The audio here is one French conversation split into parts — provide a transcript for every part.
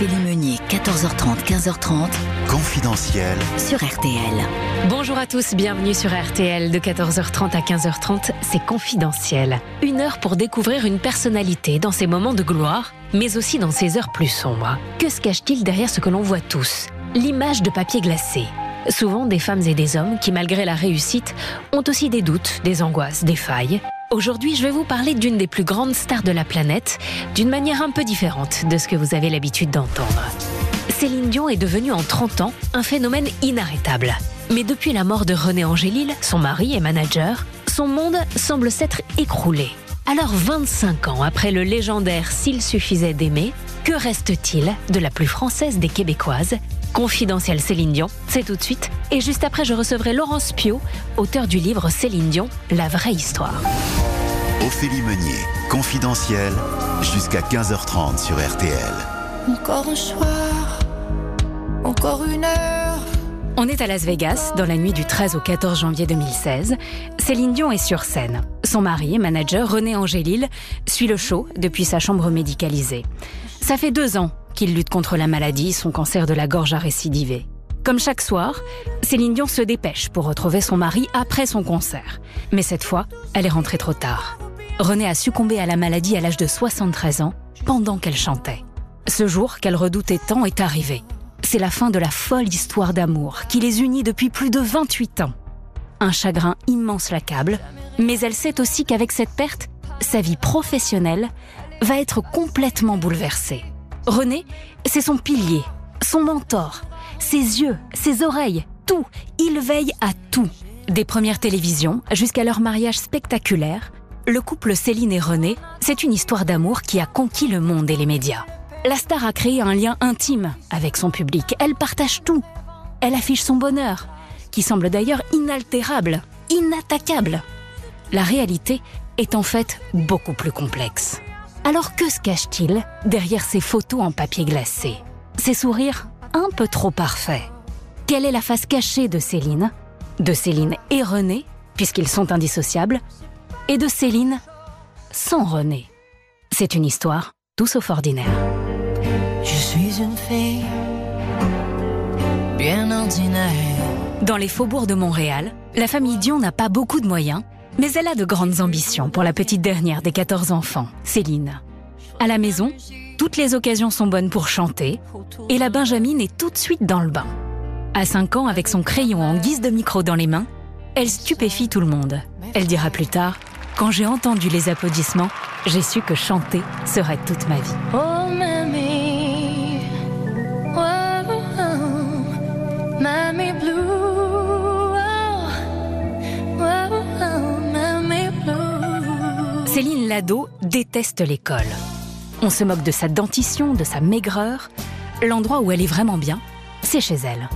Ophélie Meunier, 14h30, 15h30. Confidentiel. Sur RTL. Bonjour à tous, bienvenue sur RTL de 14h30 à 15h30, c'est confidentiel. Une heure pour découvrir une personnalité dans ses moments de gloire, mais aussi dans ses heures plus sombres. Que se cache-t-il derrière ce que l'on voit tous? L'image de papier glacé. Souvent des femmes et des hommes qui, malgré la réussite, ont aussi des doutes, des angoisses, des failles. Aujourd'hui, je vais vous parler d'une des plus grandes stars de la planète, d'une manière un peu différente de ce que vous avez l'habitude d'entendre. Céline Dion est devenue en 30 ans un phénomène inarrêtable. Mais depuis la mort de René Angélil, son mari et manager, son monde semble s'être écroulé. Alors 25 ans après le légendaire S'il suffisait d'aimer, que reste-t-il de la plus française des Québécoises Confidentiel Céline Dion, c'est tout de suite. Et juste après, je recevrai Laurence Pio, auteur du livre Céline Dion, La vraie histoire. Ophélie Meunier, confidentiel, jusqu'à 15h30 sur RTL. Encore un soir, encore une heure. On est à Las Vegas, dans la nuit du 13 au 14 janvier 2016. Céline Dion est sur scène. Son mari et manager, René Angélil, suit le show depuis sa chambre médicalisée. Ça fait deux ans qu'il lutte contre la maladie, son cancer de la gorge a récidivé. Comme chaque soir, Céline Dion se dépêche pour retrouver son mari après son concert. Mais cette fois, elle est rentrée trop tard. René a succombé à la maladie à l'âge de 73 ans, pendant qu'elle chantait. Ce jour qu'elle redoutait tant est arrivé. C'est la fin de la folle histoire d'amour qui les unit depuis plus de 28 ans. Un chagrin immense l'accable, mais elle sait aussi qu'avec cette perte, sa vie professionnelle va être complètement bouleversée. René, c'est son pilier, son mentor, ses yeux, ses oreilles, tout. Il veille à tout. Des premières télévisions jusqu'à leur mariage spectaculaire, le couple Céline et René, c'est une histoire d'amour qui a conquis le monde et les médias. La star a créé un lien intime avec son public. Elle partage tout. Elle affiche son bonheur, qui semble d'ailleurs inaltérable, inattaquable. La réalité est en fait beaucoup plus complexe. Alors que se cache-t-il derrière ces photos en papier glacé? Ces sourires un peu trop parfaits Quelle est la face cachée de Céline? De Céline et René, puisqu'ils sont indissociables, et de Céline sans René C'est une histoire tout sauf ordinaire. Je suis une fille bien ordinaire. Dans les faubourgs de Montréal, la famille Dion n'a pas beaucoup de moyens, mais elle a de grandes ambitions pour la petite dernière des 14 enfants, Céline. À la maison, toutes les occasions sont bonnes pour chanter, et la Benjamine est tout de suite dans le bain. À 5 ans, avec son crayon en guise de micro dans les mains, elle stupéfie tout le monde. Elle dira plus tard Quand j'ai entendu les applaudissements, j'ai su que chanter serait toute ma vie. Lado déteste l'école. On se moque de sa dentition, de sa maigreur. L'endroit où elle est vraiment bien, c'est chez elle.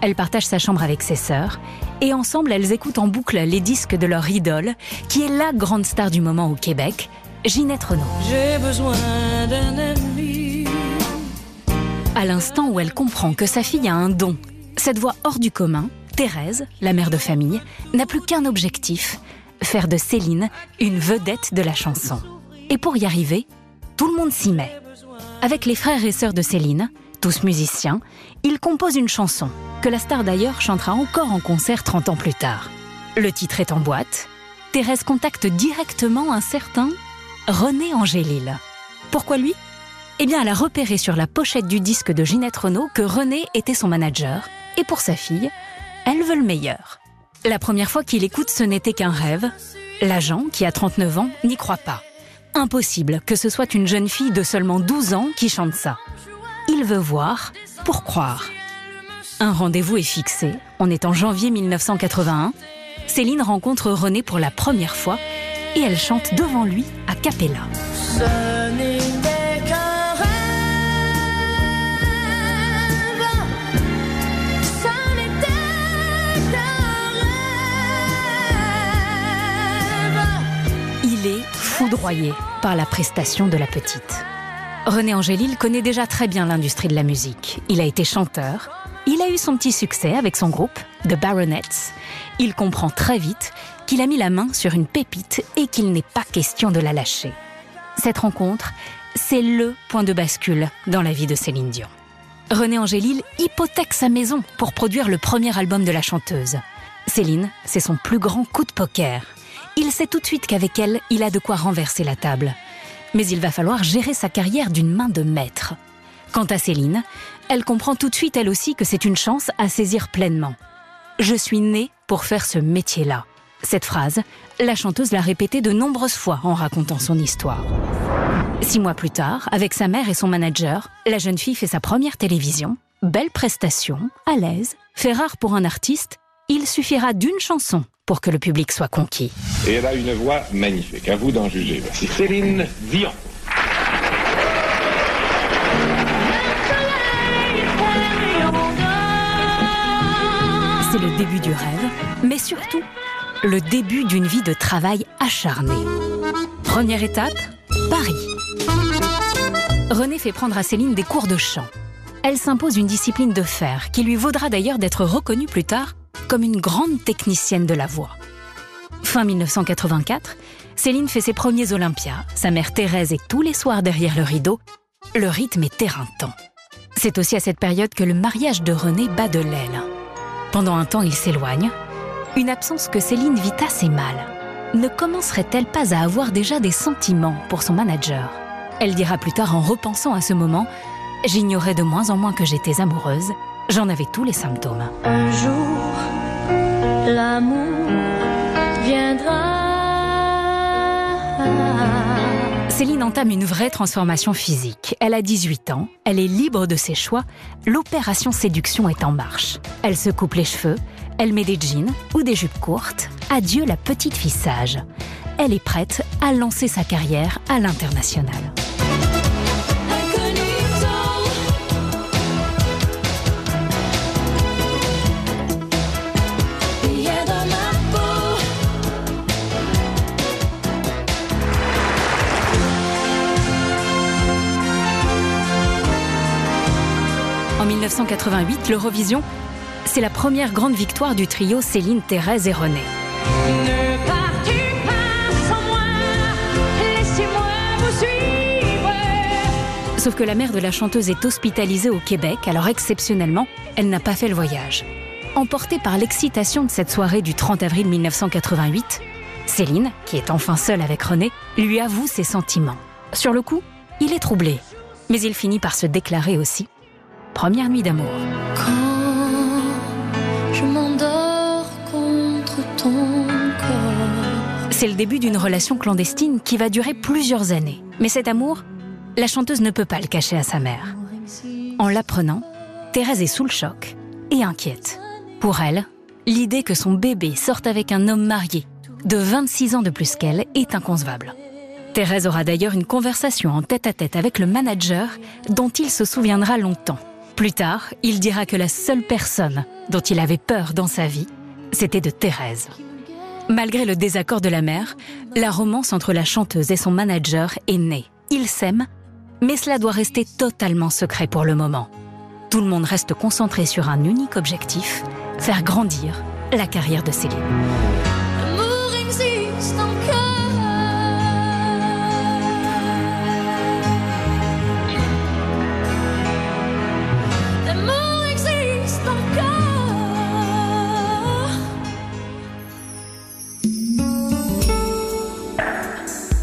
Elle partage sa chambre avec ses sœurs et ensemble elles écoutent en boucle les disques de leur idole, qui est la grande star du moment au Québec, Ginette Renault. J'ai besoin d'un ami. À l'instant où elle comprend que sa fille a un don, cette voix hors du commun, Thérèse, la mère de famille, n'a plus qu'un objectif, faire de Céline une vedette de la chanson. Et pour y arriver, tout le monde s'y met. Avec les frères et sœurs de Céline, tous musiciens, ils composent une chanson, que la star d'ailleurs chantera encore en concert 30 ans plus tard. Le titre est en boîte. Thérèse contacte directement un certain René Angélil. Pourquoi lui? Eh bien, elle a repéré sur la pochette du disque de Ginette Renault que René était son manager, et pour sa fille, elle veut le meilleur. La première fois qu'il écoute ce n'était qu'un rêve. L'agent, qui a 39 ans, n'y croit pas. Impossible que ce soit une jeune fille de seulement 12 ans qui chante ça. Il veut voir pour croire. Un rendez-vous est fixé. On est en janvier 1981. Céline rencontre René pour la première fois et elle chante devant lui à cappella. Foudroyé par la prestation de la petite. René Angélil connaît déjà très bien l'industrie de la musique. Il a été chanteur, il a eu son petit succès avec son groupe, The Baronets. Il comprend très vite qu'il a mis la main sur une pépite et qu'il n'est pas question de la lâcher. Cette rencontre c'est le point de bascule dans la vie de Céline Dion. René Angélil hypothèque sa maison pour produire le premier album de la chanteuse. Céline, c'est son plus grand coup de poker. Il sait tout de suite qu'avec elle, il a de quoi renverser la table. Mais il va falloir gérer sa carrière d'une main de maître. Quant à Céline, elle comprend tout de suite elle aussi que c'est une chance à saisir pleinement. Je suis née pour faire ce métier-là. Cette phrase, la chanteuse l'a répétée de nombreuses fois en racontant son histoire. Six mois plus tard, avec sa mère et son manager, la jeune fille fait sa première télévision. Belle prestation, à l'aise, fait rare pour un artiste, il suffira d'une chanson pour que le public soit conquis. Et elle a une voix magnifique. À vous d'en juger. Voici Céline Dion. C'est le début du rêve, mais surtout le début d'une vie de travail acharné. Première étape, Paris. René fait prendre à Céline des cours de chant. Elle s'impose une discipline de fer qui lui vaudra d'ailleurs d'être reconnue plus tard comme une grande technicienne de la voix. Fin 1984, Céline fait ses premiers Olympias. Sa mère Thérèse est tous les soirs derrière le rideau. Le rythme est éreintant. C'est aussi à cette période que le mariage de René bat de l'aile. Pendant un temps, il s'éloigne. Une absence que Céline vit assez mal. Ne commencerait-elle pas à avoir déjà des sentiments pour son manager? Elle dira plus tard en repensant à ce moment J'ignorais de moins en moins que j'étais amoureuse. J'en avais tous les symptômes. Un jour, l'amour viendra. Céline entame une vraie transformation physique. Elle a 18 ans, elle est libre de ses choix, l'opération séduction est en marche. Elle se coupe les cheveux, elle met des jeans ou des jupes courtes. Adieu la petite fille sage. Elle est prête à lancer sa carrière à l'international. En 1988, l'Eurovision, c'est la première grande victoire du trio Céline, Thérèse et René. Ne pars-tu pas sans moi Laissez-moi vous suivre. Sauf que la mère de la chanteuse est hospitalisée au Québec, alors exceptionnellement, elle n'a pas fait le voyage. Emportée par l'excitation de cette soirée du 30 avril 1988, Céline, qui est enfin seule avec René, lui avoue ses sentiments. Sur le coup, il est troublé, mais il finit par se déclarer aussi. Première nuit d'amour. Quand je m'endors contre ton corps. C'est le début d'une relation clandestine qui va durer plusieurs années. Mais cet amour, la chanteuse ne peut pas le cacher à sa mère. En l'apprenant, Thérèse est sous le choc et inquiète. Pour elle, l'idée que son bébé sorte avec un homme marié de 26 ans de plus qu'elle est inconcevable. Thérèse aura d'ailleurs une conversation en tête-à-tête avec le manager dont il se souviendra longtemps. Plus tard, il dira que la seule personne dont il avait peur dans sa vie, c'était de Thérèse. Malgré le désaccord de la mère, la romance entre la chanteuse et son manager est née. Ils s'aiment, mais cela doit rester totalement secret pour le moment. Tout le monde reste concentré sur un unique objectif, faire grandir la carrière de Céline.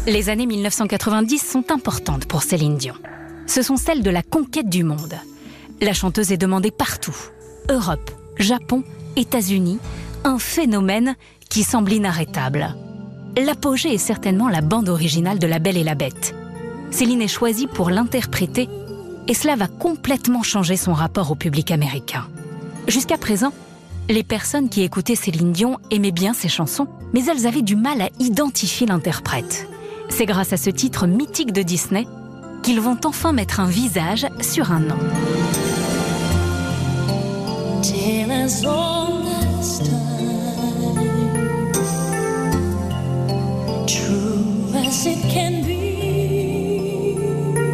Les années 1990 sont importantes pour Céline Dion. Ce sont celles de la conquête du monde. La chanteuse est demandée partout. Europe, Japon, États-Unis, un phénomène qui semble inarrêtable. L'apogée est certainement la bande originale de La Belle et la Bête. Céline est choisie pour l'interpréter et cela va complètement changer son rapport au public américain. Jusqu'à présent, les personnes qui écoutaient Céline Dion aimaient bien ses chansons, mais elles avaient du mal à identifier l'interprète. C'est grâce à ce titre mythique de Disney qu'ils vont enfin mettre un visage sur un nom.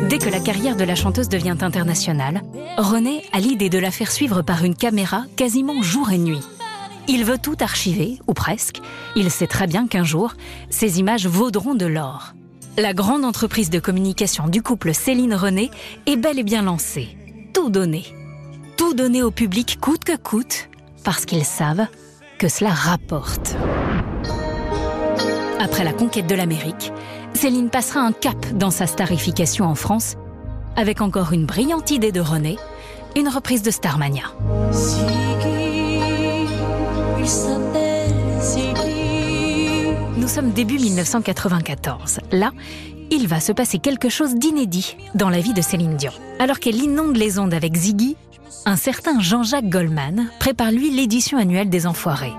Dès que la carrière de la chanteuse devient internationale, René a l'idée de la faire suivre par une caméra quasiment jour et nuit. Il veut tout archiver, ou presque. Il sait très bien qu'un jour, ces images vaudront de l'or. la grande entreprise de communication du couple Céline-René est bel et bien lancée. Tout donner. Tout donner au public coûte que coûte, parce qu'ils savent que cela rapporte. Après la conquête de l'Amérique, Céline passera un cap dans sa starification en France, avec encore une brillante idée de René, une reprise de Starmania. Il s'appelle Ziggy. Nous sommes début 1994. Là, il va se passer quelque chose d'inédit dans la vie de Céline Dion. Alors qu'elle inonde les ondes avec Ziggy, un certain Jean-Jacques Goldman prépare lui l'édition annuelle des Enfoirés.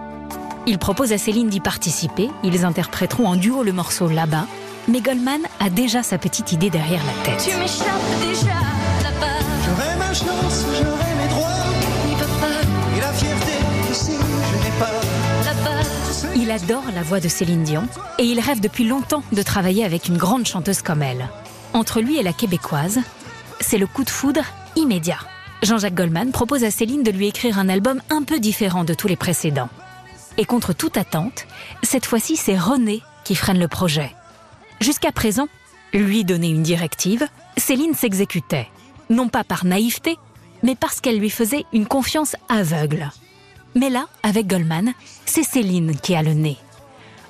Il propose à Céline d'y participer, ils interpréteront en duo le morceau Là-bas, mais Goldman a déjà sa petite idée derrière la tête. Tu m'échappes déjà là-bas. J'aurai ma chance, j'aurai adore la voix de Céline Dion et il rêve depuis longtemps de travailler avec une grande chanteuse comme elle. Entre lui et la québécoise, c'est le coup de foudre immédiat. Jean-Jacques Goldman propose à Céline de lui écrire un album un peu différent de tous les précédents. Et contre toute attente, cette fois-ci c'est René qui freine le projet. Jusqu'à présent, lui donner une directive, Céline s'exécutait. Non pas par naïveté, mais parce qu'elle lui faisait une confiance aveugle. Mais là, avec Goldman, c'est Céline qui a le nez.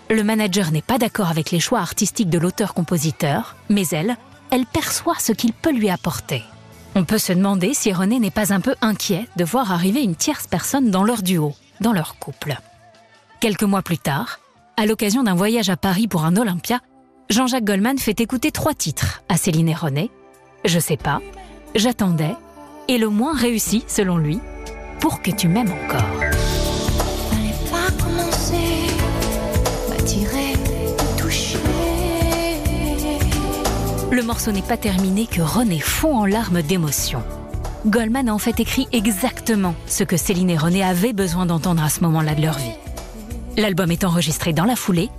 Le manager n'est pas d'accord avec les choix artistiques de l'auteur-compositeur, mais elle, elle perçoit ce qu'il peut lui apporter. On peut se demander si René n'est pas un peu inquiet de voir arriver une tierce personne dans leur duo, dans leur couple. Quelques mois plus tard, à l'occasion d'un voyage à Paris pour un Olympia, Jean-Jacques Goldman fait écouter trois titres à Céline et René. Je sais pas, J'attendais, et le moins réussi, selon lui, Pour que tu m'aimes encore. Le morceau n'est pas terminé que René fond en larmes d'émotion. Goldman a en fait écrit exactement ce que Céline et René avaient besoin d'entendre à ce moment-là de leur vie. L'album est enregistré dans la foulée.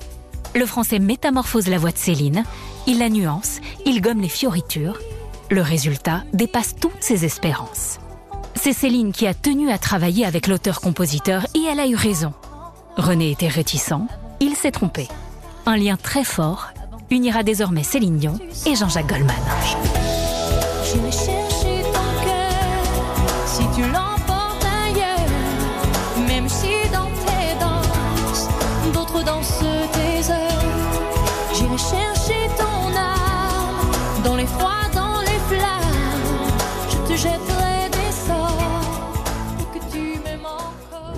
Le français métamorphose la voix de Céline, il la nuance, il gomme les fioritures. Le résultat dépasse toutes ses espérances. C'est Céline qui a tenu à travailler avec l'auteur-compositeur et elle a eu raison. René était réticent, il s'est trompé. Un lien très fort unira désormais Céline Dion et Jean-Jacques Goldman. J'irai chercher ton cœur si tu l'emportes ailleurs. Même si dans tes danses, d'autres dansent tes heures. J'irai chercher ton âme dans les froids, dans les flammes. Je te jetterai des sorts pour que tu m'aimes encore.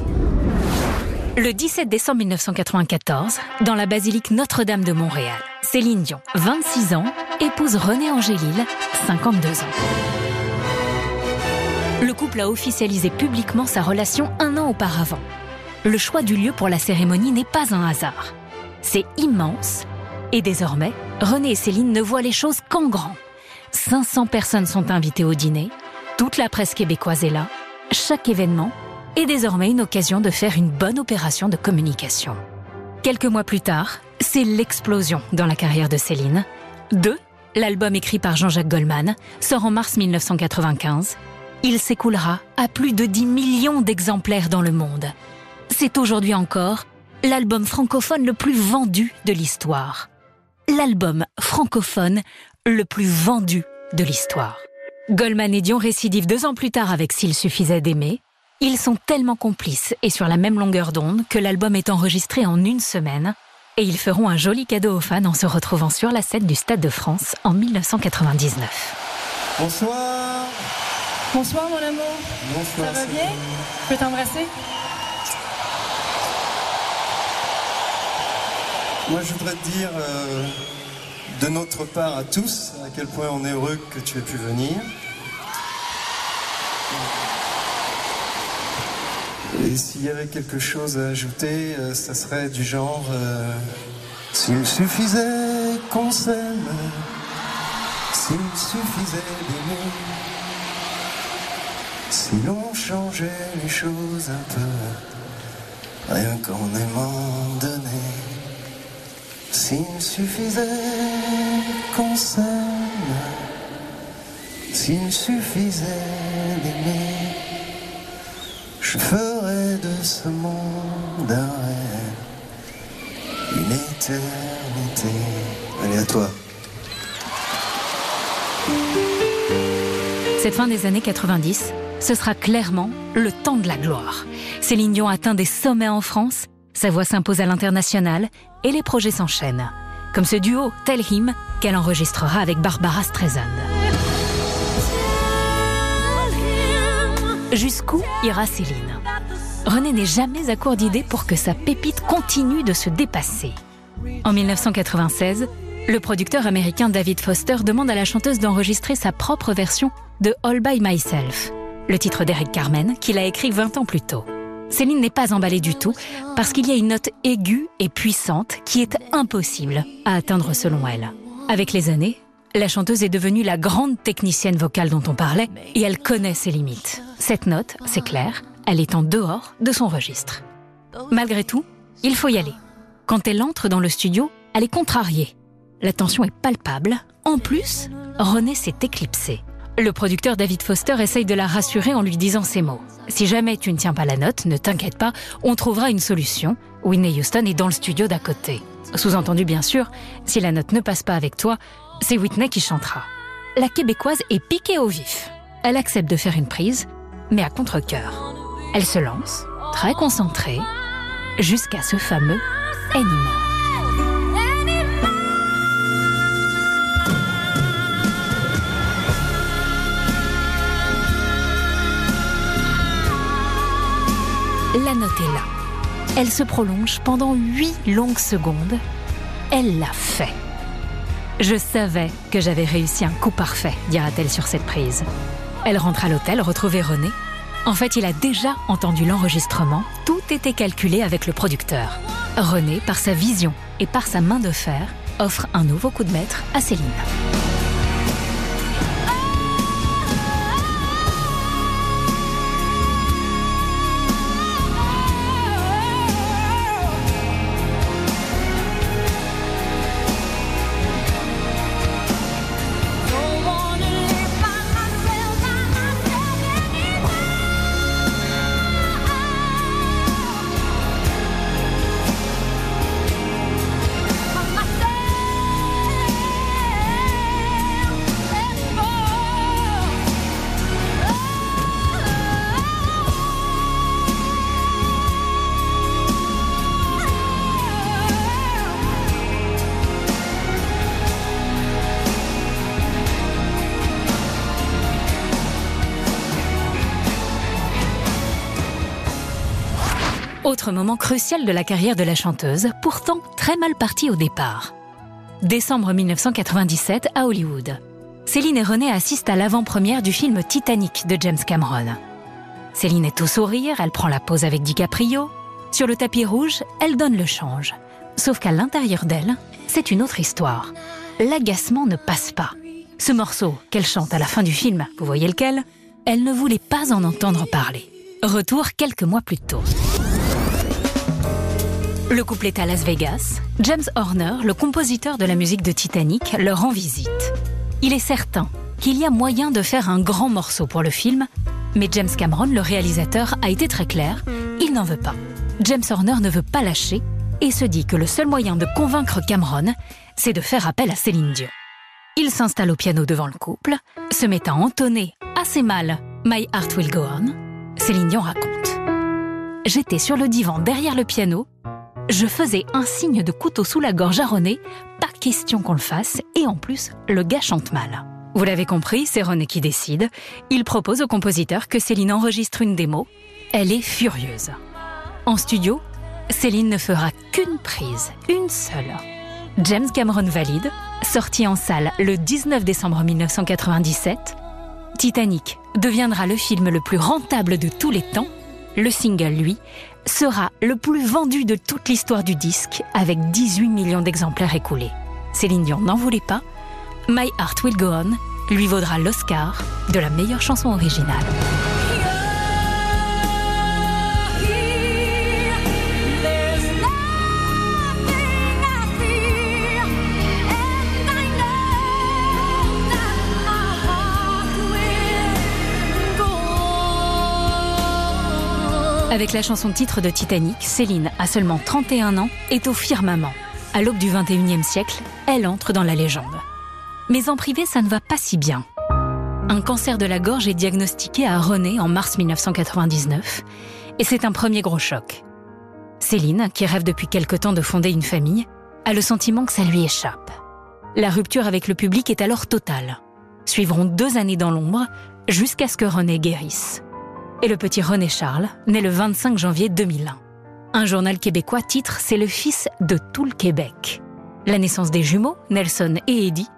Le 17 décembre 1994, dans la basilique Notre-Dame de Montréal, Céline Dion, 26 ans, épouse René Angélil, 52 ans. Le couple a officialisé publiquement sa relation un an auparavant. Le choix du lieu pour la cérémonie n'est pas un hasard. C'est immense. Et désormais, René et Céline ne voient les choses qu'en grand. 500 personnes sont invitées au dîner. Toute la presse québécoise est là. Chaque événement est désormais une occasion de faire une bonne opération de communication. Quelques mois plus tard, c'est l'explosion dans la carrière de Céline. 2. L'album écrit par Jean-Jacques Goldman sort en mars 1995. Il s'écoulera à plus de 10 millions d'exemplaires dans le monde. C'est aujourd'hui encore l'album francophone le plus vendu de l'histoire. L'album francophone le plus vendu de l'histoire. Goldman et Dion récidivent deux ans plus tard avec S'il suffisait d'aimer. Ils sont tellement complices et sur la même longueur d'onde que l'album est enregistré en une semaine et ils feront un joli cadeau aux fans en se retrouvant sur la scène du Stade de France en 1999. Bonsoir. Bonsoir mon amour. Bonsoir. Ça va bien? Je peux t'embrasser? Moi, je voudrais te dire euh, de notre part à tous à quel point on est heureux que tu aies pu venir. Et s'il y avait quelque chose à ajouter, euh, ça serait du genre euh, S'il suffisait qu'on s'aime, s'il suffisait d'aimer, si l'on changeait les choses un peu, rien qu'en aimant donner. S'il suffisait qu'on s'aime, s'il suffisait d'aimer, je ferai de ce monde un rêve, une éternité. Allez, à toi. Cette fin des années 90, ce sera clairement le temps de la gloire. Céline Dion atteint des sommets en France, sa voix s'impose à l'international et les projets s'enchaînent. Comme ce duo Tell Him qu'elle enregistrera avec Barbara Streisand. Jusqu'où ira Céline René n'est jamais à court d'idées pour que sa pépite continue de se dépasser. En 1996, le producteur américain David Foster demande à la chanteuse d'enregistrer sa propre version de All By Myself, le titre d'Eric Carmen qu'il a écrit 20 ans plus tôt. Céline n'est pas emballée du tout parce qu'il y a une note aiguë et puissante qui est impossible à atteindre selon elle. Avec les années, la chanteuse est devenue la grande technicienne vocale dont on parlait et elle connaît ses limites. Cette note, c'est clair, elle est en dehors de son registre. Malgré tout, il faut y aller. Quand elle entre dans le studio, elle est contrariée. La tension est palpable. En plus, René s'est éclipsé. Le producteur David Foster essaye de la rassurer en lui disant ces mots. Si jamais tu ne tiens pas la note, ne t'inquiète pas, on trouvera une solution. Whitney Houston est dans le studio d'à côté. Sous-entendu bien sûr, si la note ne passe pas avec toi, c'est Whitney qui chantera. La québécoise est piquée au vif. Elle accepte de faire une prise, mais à contre-coeur. Elle se lance, très concentrée, jusqu'à ce fameux Anymore. La note est là. Elle se prolonge pendant huit longues secondes. Elle l'a fait. Je savais que j'avais réussi un coup parfait, dira-t-elle sur cette prise. Elle rentre à l'hôtel retrouver René. En fait, il a déjà entendu l'enregistrement. Tout était calculé avec le producteur. René, par sa vision et par sa main de fer, offre un nouveau coup de maître à Céline. Autre moment crucial de la carrière de la chanteuse, pourtant très mal partie au départ. Décembre 1997 à Hollywood. Céline et René assistent à l'avant-première du film Titanic de James Cameron. Céline est au sourire, elle prend la pose avec DiCaprio. Sur le tapis rouge, elle donne le change. Sauf qu'à l'intérieur d'elle, c'est une autre histoire. L'agacement ne passe pas. Ce morceau qu'elle chante à la fin du film, vous voyez lequel? Elle ne voulait pas en entendre parler. Retour quelques mois plus tôt. Le couple est à Las Vegas. James Horner, le compositeur de la musique de Titanic, leur rend visite. Il est certain qu'il y a moyen de faire un grand morceau pour le film, mais James Cameron, le réalisateur, a été très clair, il n'en veut pas. James Horner ne veut pas lâcher et se dit que le seul moyen de convaincre Cameron, c'est de faire appel à Céline Dion. Il s'installe au piano devant le couple, se met à entonner assez mal My Heart Will Go On. Céline Dion raconte. J'étais sur le divan derrière le piano je faisais un signe de couteau sous la gorge à René, pas question qu'on le fasse, et en plus, le gars chante mal. Vous l'avez compris, c'est René qui décide. Il propose au compositeur que Céline enregistre une démo. Elle est furieuse. En studio, Céline ne fera qu'une prise, une seule. James Cameron valide, sorti en salle le 19 décembre 1997. Titanic deviendra le film le plus rentable de tous les temps. Le single, lui, sera le plus vendu de toute l'histoire du disque avec 18 millions d'exemplaires écoulés. Céline Dion n'en voulait pas. My Heart Will Go On lui vaudra l'Oscar de la meilleure chanson originale. Avec la chanson titre de Titanic, Céline, à seulement 31 ans, est au firmament. À l'aube du 21e siècle, elle entre dans la légende. Mais en privé, ça ne va pas si bien. un cancer de la gorge est diagnostiqué à René en mars 1999 et c'est un premier gros choc. Céline, qui rêve depuis quelque temps de fonder une famille, a le sentiment que ça lui échappe. La rupture avec le public est alors totale. Suivront deux années dans l'ombre jusqu'à ce que René guérisse. Et le petit René Charles naît le 25 janvier 2001. Un journal québécois titre C'est le fils de tout le Québec. La naissance des jumeaux, Nelson et Eddie,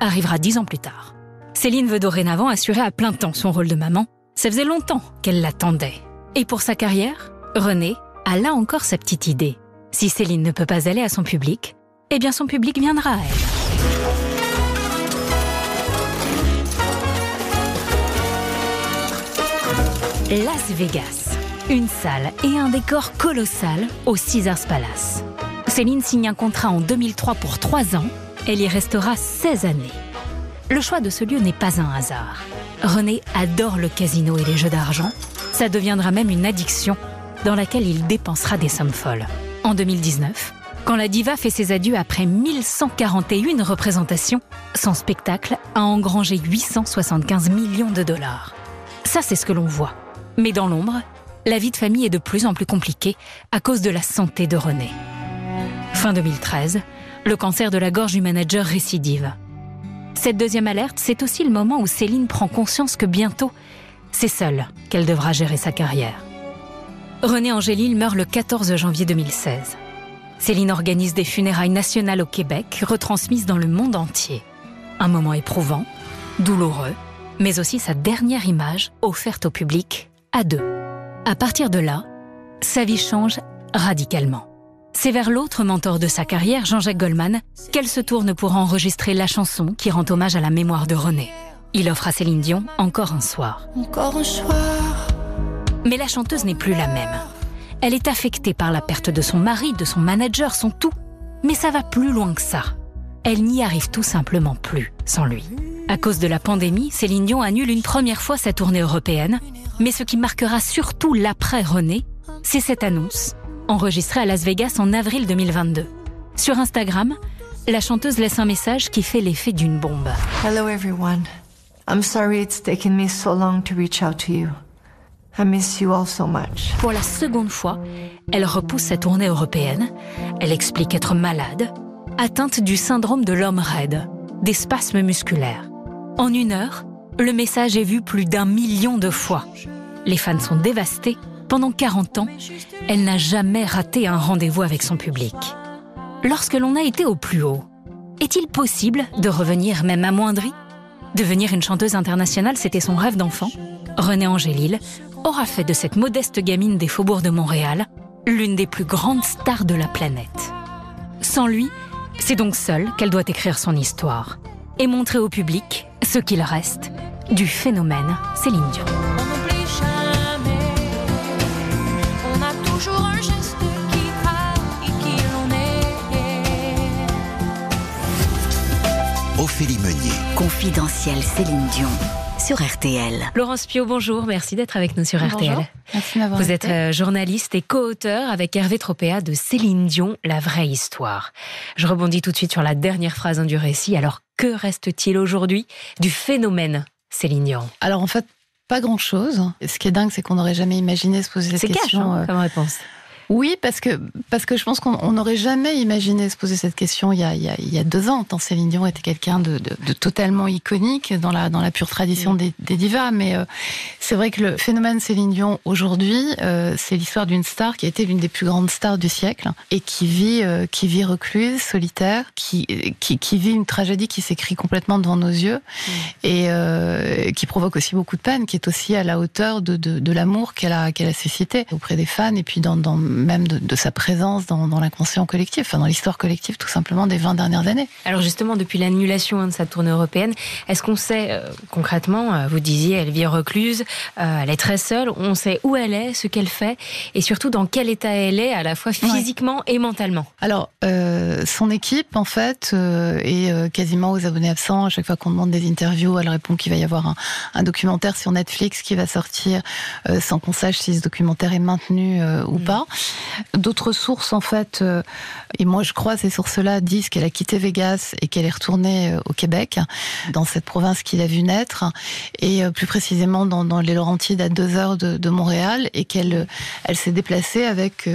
arrivera dix ans plus tard. Céline veut dorénavant assurer à plein temps son rôle de maman. Ça faisait longtemps qu'elle l'attendait. Et pour sa carrière, René a là encore sa petite idée. Si Céline ne peut pas aller à son public, eh bien son public viendra à elle. Las Vegas. Une salle et un décor colossal au Caesars Palace. Céline signe un contrat en 2003 pour 3 ans. Elle y restera 16 années. Le choix de ce lieu n'est pas un hasard. René adore le casino et les jeux d'argent. Ça deviendra même une addiction dans laquelle il dépensera des sommes folles. En 2019, quand la diva fait ses adieux après 1141 représentations, son spectacle a engrangé 875 millions de dollars. Ça, c'est ce que l'on voit. Mais dans l'ombre, la vie de famille est de plus en plus compliquée à cause de la santé de René. Fin 2013, le cancer de la gorge du manager récidive. Cette deuxième alerte, c'est aussi le moment où Céline prend conscience que bientôt, c'est seule qu'elle devra gérer sa carrière. René Angélil meurt le 14 janvier 2016. Céline organise des funérailles nationales au Québec, retransmises dans le monde entier. Un moment éprouvant, douloureux, mais aussi sa dernière image offerte au public à deux. À partir de là, sa vie change radicalement. C'est vers l'autre mentor de sa carrière, Jean-Jacques Goldman, qu'elle se tourne pour enregistrer la chanson qui rend hommage à la mémoire de René. Il offre à Céline Dion encore un soir. Encore un soir. Mais la chanteuse n'est plus la même. Elle est affectée par la perte de son mari, de son manager, son tout. Mais ça va plus loin que ça. Elle n'y arrive tout simplement plus sans lui. À cause de la pandémie, Céline Dion annule une première fois sa tournée européenne. Mais ce qui marquera surtout l'après René, c'est cette annonce, enregistrée à Las Vegas en avril 2022. Sur Instagram, la chanteuse laisse un message qui fait l'effet d'une bombe. Hello, everyone. I'm sorry it's taken me so long to reach out to you. I miss you all so much. Pour la seconde fois, elle repousse sa tournée européenne. Elle explique être malade, atteinte du syndrome de l'homme raide, des spasmes musculaires. En une heure, le message est vu plus d'un million de fois. Les fans sont dévastés. Pendant 40 ans, elle n'a jamais raté un rendez-vous avec son public. Lorsque l'on a été au plus haut, est-il possible de revenir même amoindri? Devenir une chanteuse internationale, c'était son rêve d'enfant. René Angélil aura fait de cette modeste gamine des faubourgs de Montréal l'une des plus grandes stars de la planète. Sans lui, c'est donc seule qu'elle doit écrire son histoire et montrer au public ce qu'il reste du phénomène Céline Dion. On n'oublie jamais. On a toujours un geste qui trahit qui l'on est. Ophélie Meunier. Confidentiel Céline Dion sur RTL. Laurence Pio, bonjour, merci d'être avec nous sur RTL. Bonjour. Merci de m'avoir Vous êtes euh, journaliste et co-auteur avec Hervé Tropéa de Céline Dion, La vraie histoire. Je rebondis tout de suite sur la dernière phrase hein, du récit. Alors, que reste-t-il aujourd'hui du phénomène Céline Dion? Alors en fait, pas grand-chose. Ce qui est dingue, c'est qu'on n'aurait jamais imaginé se poser C'est cette cash question. hein, euh, comme réponse. Oui, parce que, parce que je pense qu'on on n'aurait jamais imaginé se poser cette question il y a, il y a, il y a deux ans, tant Céline Dion était quelqu'un de, de, de totalement iconique dans la, dans la pure tradition des, des divas. Mais euh, c'est vrai que le phénomène Céline Dion aujourd'hui, euh, c'est l'histoire d'une star qui a été l'une des plus grandes stars du siècle et qui vit, euh, qui vit recluse, solitaire, qui, qui, qui vit une tragédie qui s'écrit complètement devant nos yeux et euh, qui provoque aussi beaucoup de peine, qui est aussi à la hauteur de, de, de l'amour qu'elle a, qu'elle a suscité auprès des fans et puis dans, dans même de, de sa présence dans, dans l'inconscient collectif, enfin dans l'histoire collective tout simplement des 20 dernières années. Alors justement, depuis l'annulation hein, de sa tournée européenne, est-ce qu'on sait euh, concrètement, euh, vous disiez, elle vit recluse, euh, elle est très seule, on sait où elle est, ce qu'elle fait, et surtout dans quel état elle est, à la fois physiquement et mentalement Alors, euh, son équipe, en fait, est quasiment aux abonnés absents. À chaque fois qu'on demande des interviews, elle répond qu'il va y avoir un, un documentaire sur Netflix qui va sortir sans qu'on sache si ce documentaire est maintenu ou pas. D'autres sources, en fait, euh, et moi je crois ces sources-là, disent qu'elle a quitté Vegas et qu'elle est retournée euh, au Québec, dans cette province qu'il a vu naître, et plus précisément dans, dans les Laurentides à deux heures de, de Montréal, et qu'elle elle s'est déplacée avec,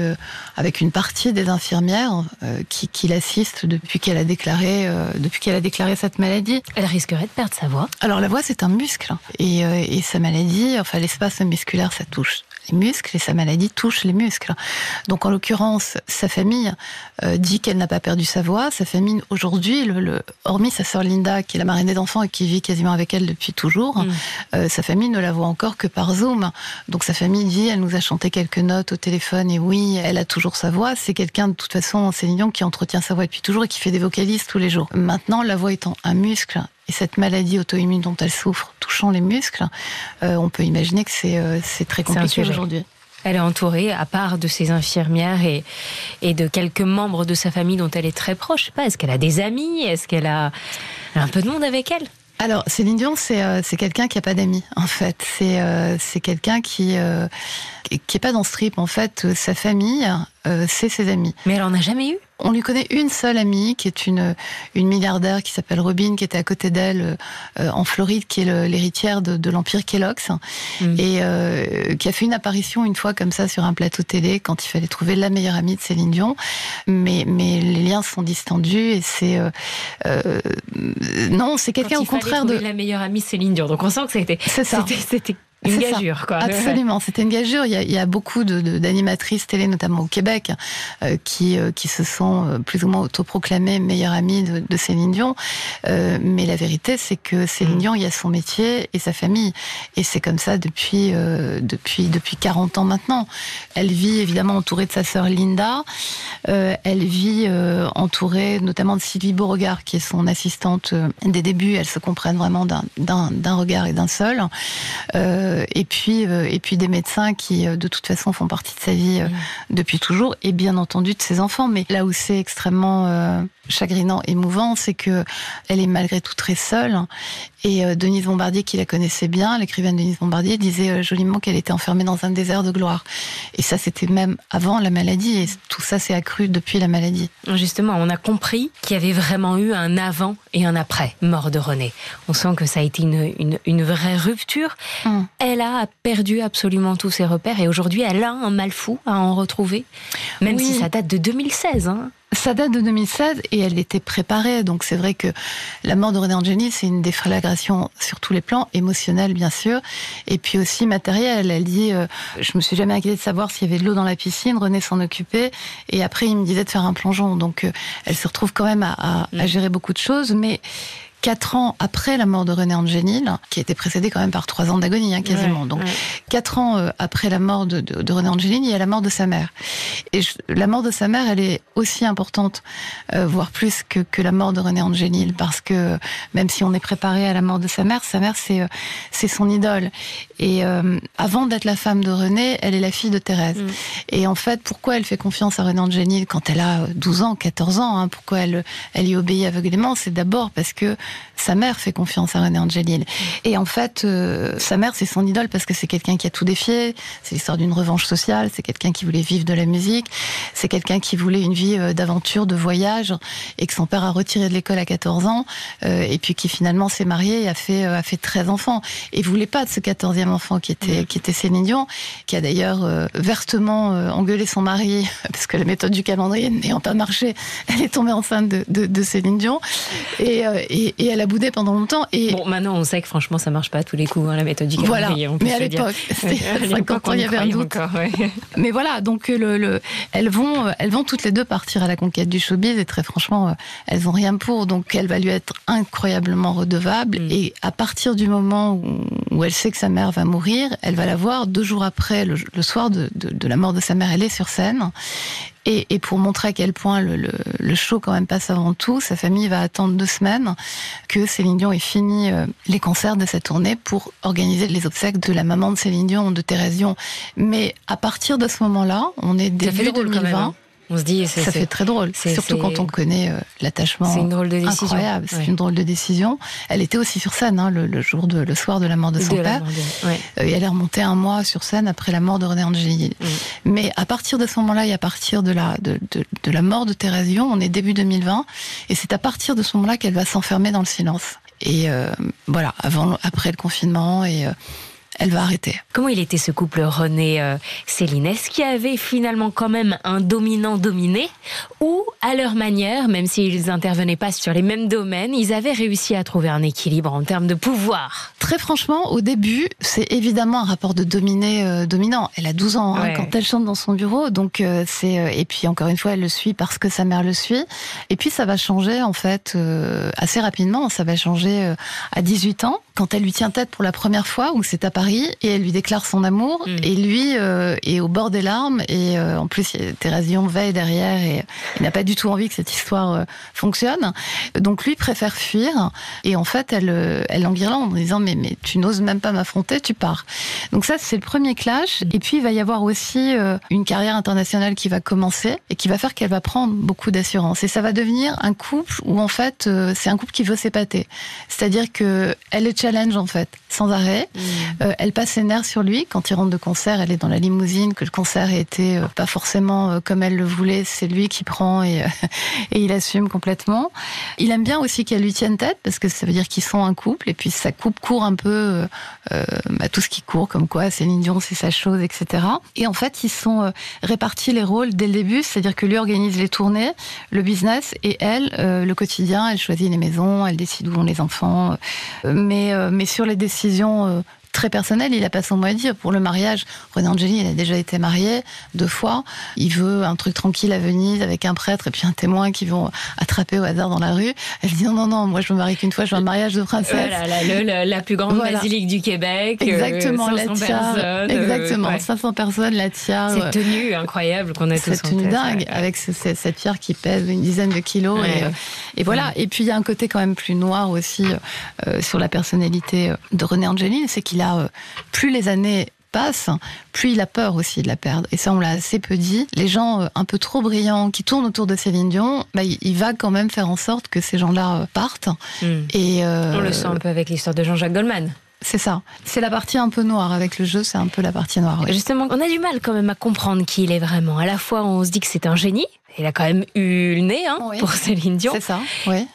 avec une partie des infirmières qui, qui l'assistent depuis qu'elle a déclaré depuis qu'elle a déclaré cette maladie. Elle risquerait de perdre sa voix. Alors la voix c'est un muscle et, et sa maladie, enfin l'espace musculaire, ça touche les muscles et sa maladie touche les muscles. Donc en l'occurrence, sa famille euh, dit qu'elle n'a pas perdu sa voix. Sa famille aujourd'hui, le, hormis sa sœur Linda, qui est la marraine des enfants et qui vit quasiment avec elle depuis toujours, mm. euh, sa famille ne la voit encore que par Zoom. Donc sa famille dit, elle nous a chanté quelques notes au téléphone et oui, elle a toujours sa voix. C'est quelqu'un de toute façon, Céline Dion, qui entretient sa voix depuis toujours et qui fait des vocalises tous les jours. Maintenant, la voix étant un muscle et cette maladie auto-immune dont elle souffre, touchant les muscles, euh, on peut imaginer que c'est euh, très compliqué aujourd'hui. Elle est entourée, à part de ses infirmières et, et de quelques membres de sa famille dont elle est très proche. Je sais pas, est-ce qu'elle a des amis? Est-ce qu'elle a un peu de monde avec elle? Alors, Céline Dion, c'est euh, quelqu'un qui a pas d'amis, en fait. C'est euh, quelqu'un qui euh, qui est pas dans ce trip. En fait, sa famille, c'est ses amis. Mais elle en a jamais eu? On lui connaît une seule amie qui est une, une milliardaire qui s'appelle Robin, qui était à côté d'elle euh, en Floride, qui est l'héritière de, de l'empire Kellogg's, mm. et euh, qui a fait une apparition une fois comme ça sur un plateau télé quand il fallait trouver la meilleure amie de Céline Dion. Mais, mais les liens sont distendus et c'est euh, euh non, c'est quelqu'un au contraire de la meilleure amie de Céline Dion. Donc on sent que c'était c'était une gageure, quoi. Absolument, c'était une gageure. Il y a, il y a beaucoup d'animatrices de, télé, notamment au Québec, euh, qui, euh, qui se sont euh, plus ou moins autoproclamées meilleures amies de, de Céline Dion. Euh, mais la vérité, c'est que Céline mm. Dion, il y a son métier et sa famille. Et c'est comme ça depuis, depuis, depuis 40 ans maintenant. Elle vit évidemment entourée de sa sœur Linda. elle vit entourée notamment de Sylvie Beauregard, qui est son assistante des débuts. Elles se comprennent vraiment d'un regard et d'un seul. Euh, et puis euh, et puis des médecins qui euh, de toute façon font partie de sa vie depuis toujours et bien entendu de ses enfants. Mais là où c'est extrêmement chagrinant, émouvant, c'est que elle est malgré tout très seule. Et Denise Bombardier, qui la connaissait bien, l'écrivaine Denise Bombardier, disait joliment qu'elle était enfermée dans un désert de gloire. Et ça, c'était même avant la maladie. Et tout ça s'est accru depuis la maladie. Justement, on a compris qu'il y avait vraiment eu un avant et un après mort de René. On sent que ça a été une, une, une vraie rupture. Hum elle a perdu absolument tous ses repères et aujourd'hui elle a un mal fou à en retrouver, même si ça date de 2016. Hein. Ça date de 2016 et elle était préparée. Donc c'est vrai que la mort de René Angeli, c'est une déflagration sur tous les plans, émotionnel bien sûr, et puis aussi matériel. Elle dit, euh, je me suis jamais inquiétée de savoir s'il y avait de l'eau dans la piscine. René s'en occupait et après il me disait de faire un plongeon. Donc euh, elle se retrouve quand même à, à, à mm. gérer beaucoup de choses, mais quatre ans après la mort de René Angénil, qui a été précédée quand même par trois ans d'agonie, hein, quasiment. Donc, quatre ans euh, après la mort de, de, de, René Angénil, il y a la mort de sa mère. Et la mort de sa mère, elle est aussi importante, euh, voire plus que, que la mort de René Angénil, parce que même si on est préparé à la mort de sa mère, sa mère, c'est euh, c'est son idole. Et euh, avant d'être la femme de René, elle est la fille de Thérèse. Mm. Et en fait, pourquoi elle fait confiance à René Angénil quand elle a 12 ans, 14 ans hein, Pourquoi elle, elle y obéit aveuglément C'est d'abord parce que sa mère fait confiance à René Angélil. Et en fait, euh, sa mère, c'est son idole parce que c'est quelqu'un qui a tout défié. C'est l'histoire d'une revanche sociale. C'est quelqu'un qui voulait vivre de la musique. C'est quelqu'un qui voulait une vie euh, d'aventure, de voyage, et que son père a retiré de l'école à 14 ans, euh, et puis qui finalement s'est marié et a fait a fait 13 enfants. Et voulait pas de ce 14e enfant qui était qui était Céline Dion, qui a d'ailleurs vertement engueulé son mari parce que la méthode du calendrier n'ayant pas marché, elle est tombée enceinte de, de, de Céline Dion. Et, et, et elle a boudé pendant longtemps. Et bon, maintenant on sait que franchement ça marche pas à tous les coups, hein, la méthode du. Voilà. Mais à l'époque, quand il y avait un doute. Encore, ouais. Mais voilà, donc le, le, elles vont, elles vont toutes les deux partir à la conquête du showbiz et très franchement, elles ont rien pour. Donc elle va lui être incroyablement redevable. Mm. Et à partir du moment où, où, elle sait que sa mère va mourir, elle va la voir deux jours après, le, le soir de, de, de la mort de sa mère. Elle est sur scène et, et, pour montrer à quel point le, le, le, show quand même passe avant tout, sa famille va attendre deux semaines que Céline Dion ait fini euh, les concerts de sa tournée pour organiser les obsèques de la maman de Céline Dion, de Thérèse Dion. Mais à partir de ce moment-là, on est début 2020. On se dit, ça fait très drôle. Surtout quand on connaît euh, l'attachement. C'est une drôle de décision. Incroyable. C'est une drôle de décision. Elle était aussi sur scène hein, le, jour de, le soir de la mort de son père. Euh, et elle est remontée un mois sur scène après la mort de René Angélil. Mm. Mais à partir de ce moment-là et à partir de la de, de, la mort de Thérèse Dion, on est début 2020, et c'est à partir de ce moment-là qu'elle va s'enfermer dans le silence. Et euh, voilà, avant, après le confinement et elle va arrêter. Comment il était ce couple René-Céline Est-ce qu'il y avait finalement quand même un dominant-dominé Ou, à leur manière, même s'ils n'intervenaient pas sur les mêmes domaines, ils avaient réussi à trouver un équilibre en termes de pouvoir? Très franchement, au début, c'est évidemment un rapport de dominé-dominant. Euh, elle a 12 ans hein, quand elle chante dans son bureau, donc euh, c'est euh, et puis encore une fois, elle le suit parce que sa mère le suit. Et puis ça va changer en fait assez rapidement. Ça va changer à 18 ans quand elle lui tient tête pour la première fois, où c'est à Paris, et elle lui déclare son amour, mm. et lui euh, est au bord des larmes, et euh, en plus Thérèse Dion veille derrière, et il n'a pas du tout envie que cette histoire euh, fonctionne. Donc lui préfère fuir, et en fait elle, elle l'enguirlande en disant mais, mais tu n'oses même pas m'affronter, tu pars. Donc ça c'est le premier clash, et puis il va y avoir aussi une carrière internationale qui va commencer, et qui va faire qu'elle va prendre beaucoup d'assurance, et ça va devenir un couple où en fait c'est un couple qui veut s'épater. C'est-à-dire que elle est challenge en fait, sans arrêt. Mm. Euh, elle passe ses nerfs sur lui quand il rentre de concert. Elle est dans la limousine, que le concert était euh, pas forcément euh, comme elle le voulait. C'est lui qui prend et, et il assume complètement. Il aime bien aussi qu'elle lui tienne tête parce que ça veut dire qu'ils sont un couple et puis sa coupe court un peu euh, bah, tout ce qui court, comme quoi Céline Dion c'est sa chose, etc. Et en fait ils sont répartis les rôles dès le début, c'est-à-dire que lui organise les tournées, le business et elle le quotidien. Elle choisit les maisons, elle décide où vont les enfants. mais mais sur les décisions euh, très personnel, il a pas son mot à dire. Pour le mariage, René Angeli, il a déjà été marié deux fois. Il veut un truc tranquille à Venise avec un prêtre et puis un témoin qui vont attraper au hasard dans la rue. Elle dit non, non, non, moi je me marie qu'une fois, je veux un mariage de princesse. la, plus grande basilique du Québec. Euh, Exactement, la tiare. Exactement, 500 personnes, la tiare. Cette tenue incroyable qu'on a tous Cette tenue dingue, avec cette tiare qui pèse une dizaine de kilos. Et, euh, et, voilà. Et puis il y a un côté quand même plus noir aussi euh, sur la personnalité de René Angeli, c'est qu'il a euh, plus les années passent, plus il a peur aussi de la perdre. Et ça, on l'a assez peu dit. Les gens euh, un peu trop brillants qui tournent autour de Céline Dion, bah, il va quand même faire en sorte que ces gens-là euh, partent. Hmm. Et On le sent un peu avec l'histoire de Jean-Jacques Goldman. C'est ça. C'est la partie un peu noire avec le jeu, c'est un peu la partie noire. Justement, on a du mal quand même à comprendre qui il est vraiment. À la fois, on se dit que c'est un génie. Il a quand même eu le nez hein, pour Céline Dion. C'est ça.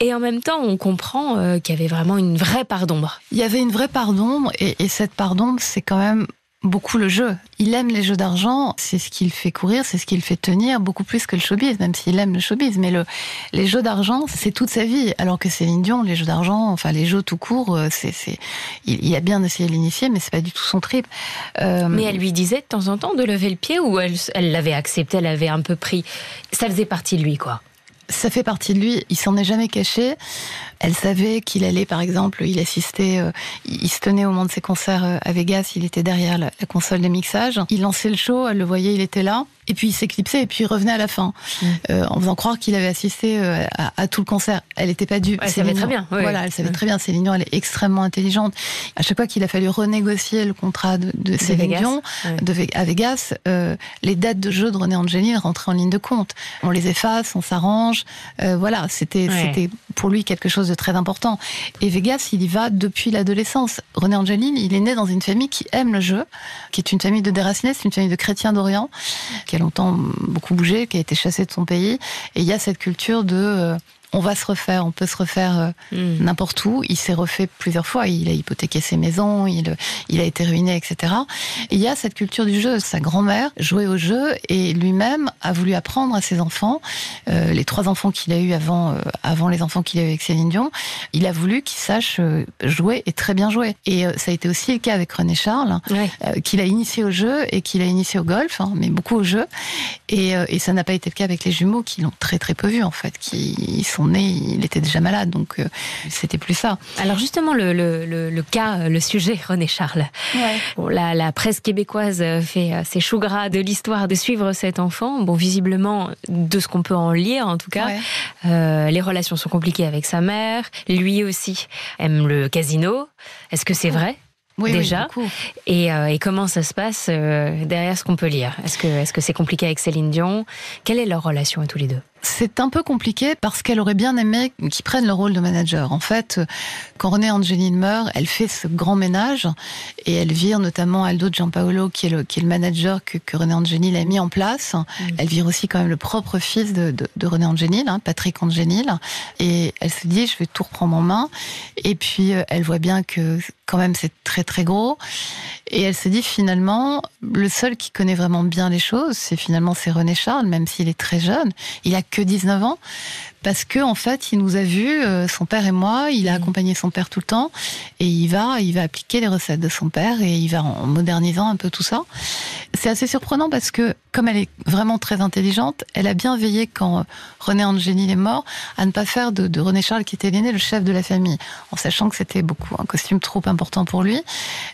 Et en même temps, on comprend euh, qu'il y avait vraiment une vraie part d'ombre. Il y avait une vraie part d'ombre, et, et cette part d'ombre, c'est quand même beaucoup le jeu. Il aime les jeux d'argent, c'est ce qui le fait courir, c'est ce qui le fait tenir, beaucoup plus que le showbiz, même s'il aime le showbiz. Mais le, les jeux d'argent, c'est toute sa vie. Alors que Céline Dion, les jeux d'argent, enfin les jeux tout court, euh, c'est, c'est, il, a bien essayé de l'initier, mais c'est pas du tout son trip. Euh, mais elle lui disait de temps en temps de lever le pied ou elle, elle l'avait accepté, elle avait un peu pris? Ça faisait partie de lui, quoi ça fait partie de lui. Il s'en est jamais caché. Elle savait qu'il allait, par exemple, il assistait, euh, il se tenait au moment de ses concerts euh, à Vegas, il était derrière la, console de mixage. Il lançait le show, elle le voyait, il était là. Et puis il s'éclipsait et puis il revenait à la fin, mm. euh, en faisant croire qu'il avait assisté à, tout le concert. Elle n'était pas due. Elle savait très bien. Voilà, elle savait mm. très bien. Céline Dion, elle est extrêmement intelligente. À chaque fois qu'il a fallu renégocier le contrat de, de Céline Dion de, à Vegas, les dates de jeu de René Angelini rentraient en ligne de compte. On les efface, on s'arrange. voilà, c'était c'était pour lui quelque chose de très important. Et Vegas, il y va depuis l'adolescence. René Angeline, il est né dans une famille qui aime le jeu, qui est une famille de déracinés, une famille de chrétiens d'Orient, qui a longtemps beaucoup bougé, qui a été chassé de son pays. Et il y a cette culture de euh, on va se refaire, on peut se refaire euh, hmm. n'importe où. Il s'est refait plusieurs fois. Il a hypothéqué ses maisons, il, il a été ruiné, etc. il y a cette culture du jeu. Sa grand-mère jouait au jeu et lui-même a voulu apprendre à ses enfants, euh, les trois enfants qu'il a eu avant, euh, avant les enfants qu'il a eu avec Céline Dion. Il a voulu qu'ils sachent jouer et très bien jouer. Et ça a été aussi le cas avec René Charles, qu'il a initié au jeu et qu'il a initié au golf, hein, mais beaucoup au jeu. Et, et ça n'a pas été le cas avec les jumeaux qui l'ont très très peu vu en fait, qui sont il était déjà malade, donc euh, c'était plus ça. Alors justement, le, le, cas, le sujet, René Charles. la, presse québécoise fait ses choux gras de l'histoire de suivre cet enfant. Bon, visiblement, de ce qu'on peut en lire, en tout cas, euh, les relations sont compliquées avec sa mère. Lui aussi aime le casino. Est-ce que c'est vrai? Oui, déjà. beaucoup. et, euh, et comment ça se passe euh, derrière ce qu'on peut lire? Est-ce que est-ce que c'est compliqué avec Céline Dion? Quelle est leur relation à tous les deux? C'est un peu compliqué parce qu'elle aurait bien aimé qu'ils prennent le rôle de manager. En fait, quand René Angeline meurt, elle fait ce grand ménage et elle vire notamment Aldo Giampaolo, qui est le, qui est le manager que, que René Angeline a mis en place. Elle vire aussi quand même le propre fils de, de, de René Angeline, hein, Patrick Angeline. Et elle se dit, je vais tout reprendre en main. Et puis, euh, elle voit bien que quand même c'est très très gros. Et elle se dit finalement, le seul qui connaît vraiment bien les choses, c'est finalement c'est René Charles, même s'il est très jeune. Il a que 19 ans. Parce que en fait, il nous a vus, euh, son père et moi, il a accompagné son père tout le temps, et il va, il va appliquer les recettes de son père, et il va en modernisant un peu tout ça. C'est assez surprenant parce que, comme elle est vraiment très intelligente, elle a bien veillé quand René Angelil est mort à ne pas faire de, de René Charles, qui était l'aîné, le chef de la famille, en sachant que c'était beaucoup un costume trop important pour lui.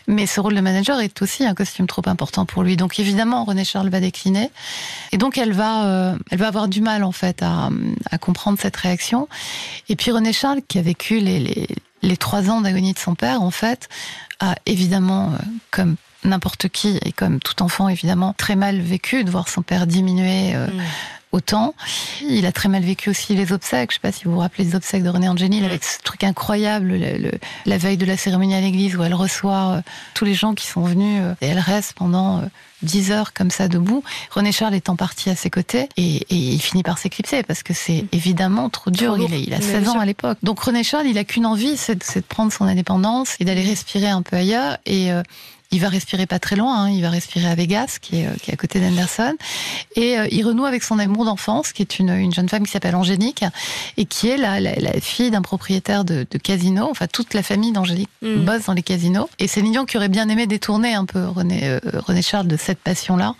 Mais ce rôle de manager est aussi un costume trop important pour lui. Donc évidemment, René Charles va décliner, et donc elle va, euh, elle va avoir du mal en fait à, à comprendre cette réaction. Et puis René Charles, qui a vécu les, les, les trois ans d'agonie de son père, en fait, a évidemment, euh, comme n'importe qui et comme tout enfant, évidemment, très mal vécu de voir son père diminuer. euh, Autant. Il a très mal vécu aussi les obsèques. Je sais pas si vous vous rappelez les obsèques de René Angelil avec ce truc incroyable, le- le- la veille de la cérémonie à l'église où elle reçoit euh, tous les gens qui sont venus euh, et elle reste pendant 10 heures comme ça debout. René Charles étant parti à ses côtés et, et il finit par s'éclipser parce que c'est évidemment trop dur. Trop il, a, il a Mais 16 bien ans à l'époque. Donc René Charles, il a qu'une envie, c'est de, de prendre son indépendance et d'aller respirer un peu ailleurs. Et euh, il va respirer pas très loin, hein, il va respirer à Vegas, qui est, euh, qui est à côté d'Anderson. Et euh, il renoue avec son amour d'enfance, qui est une, une jeune femme qui s'appelle Angélique, et qui est la, la, la fille d'un propriétaire de, de casino. Enfin, toute la famille d'Angélique Mm. bosse dans les casinos. Et c'est Mignon qui aurait bien aimé détourner un peu René, euh, René Charles de cette passion-là,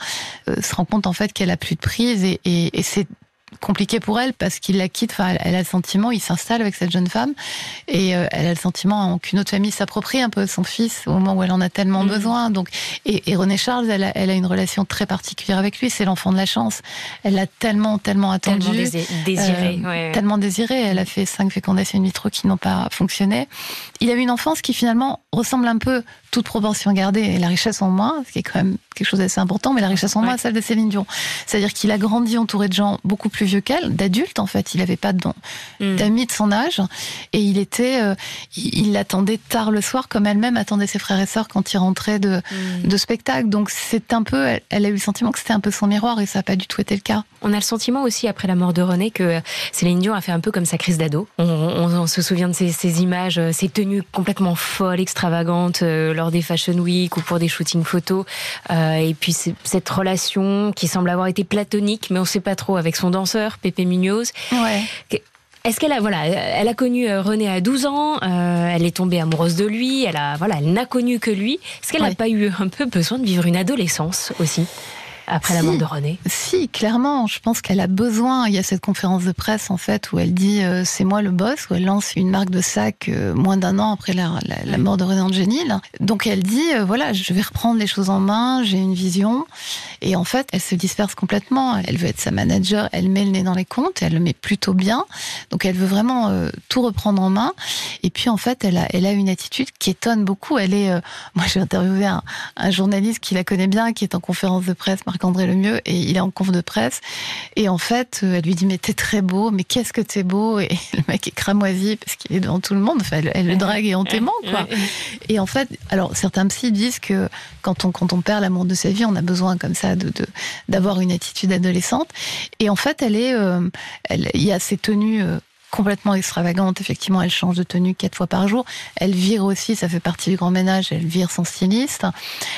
euh, se rend compte en fait qu'elle a plus de prise et, et, et c'est compliqué pour elle parce qu'il la quitte. Enfin, elle, a le sentiment, il s'installe avec cette jeune femme et euh, elle a le sentiment qu'une autre famille s'approprie un peu son fils au moment où elle en a tellement Mhm. besoin. Donc, et, et René Charles, elle a, elle a une relation très particulière avec lui. C'est l'enfant de la chance. Elle l'a tellement, tellement attendu. Tellement désiré. Euh, ouais, ouais. Tellement désiré. Elle a fait cinq fécondations in vitro qui n'ont pas fonctionné. Il a eu une enfance qui finalement ressemble un peu, toute proportion gardée, et la richesse en moins, ce qui est quand même quelque chose d'assez important, mais la richesse en moins, Ouais. celle de Céline Dion. C'est-à-dire qu'il a grandi entouré de gens beaucoup plus vieux qu'elle, d'adultes en fait. Il n'avait pas de- Mm. d'amis de son âge, et il était, euh, il l'attendait tard le soir, comme elle-même attendait ses frères et sœurs quand ils rentraient de, Mm. de spectacle. Donc c'est un peu, elle, elle a eu le sentiment que c'était un peu son miroir, et ça n'a pas du tout été le cas. On a le sentiment aussi, après la mort de René, que Céline Dion a fait un peu comme sa crise d'ado. On, on- on se souvient de ces, ces images, euh, ces tenues complètement folles, extravagantes, euh, lors des Fashion Week ou pour des shootings photos. Euh, et puis cette relation qui semble avoir été platonique, mais on ne sait pas trop, avec son danseur, Pépé Munoz. Ouais. Est-ce qu'elle a voilà, elle a connu euh, René à 12 ans, euh, elle est tombée amoureuse de lui, elle a voilà, elle n'a connu que lui. Est-ce qu'elle n'a Ouais. pas eu un peu besoin de vivre une adolescence aussi? Après la Si. mort de René Si, clairement, je pense qu'elle a besoin. Il y a cette conférence de presse en fait où elle dit euh, c'est moi le boss, où elle lance une marque de sac euh, moins d'un an après la, la, la mort de René Angenil. Donc elle dit euh, voilà, je vais reprendre les choses en main, j'ai une vision. Et en fait, elle se disperse complètement. Elle veut être sa manager, elle met le nez dans les comptes, elle le met plutôt bien. Donc elle veut vraiment tout reprendre en main. Et puis en fait, elle a, elle a une attitude qui étonne beaucoup. Elle est, moi j'ai interviewé un, un journaliste qui la connaît bien, qui est en conférence de presse, Marc-André Lemieux, et il est en conf de presse. Et en fait, euh, elle lui dit mais t'es très beau, mais qu'est-ce que t'es beau? Et le mec est cramoisi parce qu'il est devant tout le monde. Enfin, elle, elle le drague et hontément quoi. Et en fait, alors certains psys disent que quand on quand on perd l'amour de sa vie, on a besoin comme ça de de- d'avoir une attitude adolescente. Et en fait, elle est, euh, elle, il y a ces tenues. Euh, complètement extravagante. Effectivement, elle change de tenue quatre fois par jour. Elle vire aussi, ça fait partie du grand ménage, elle vire son styliste.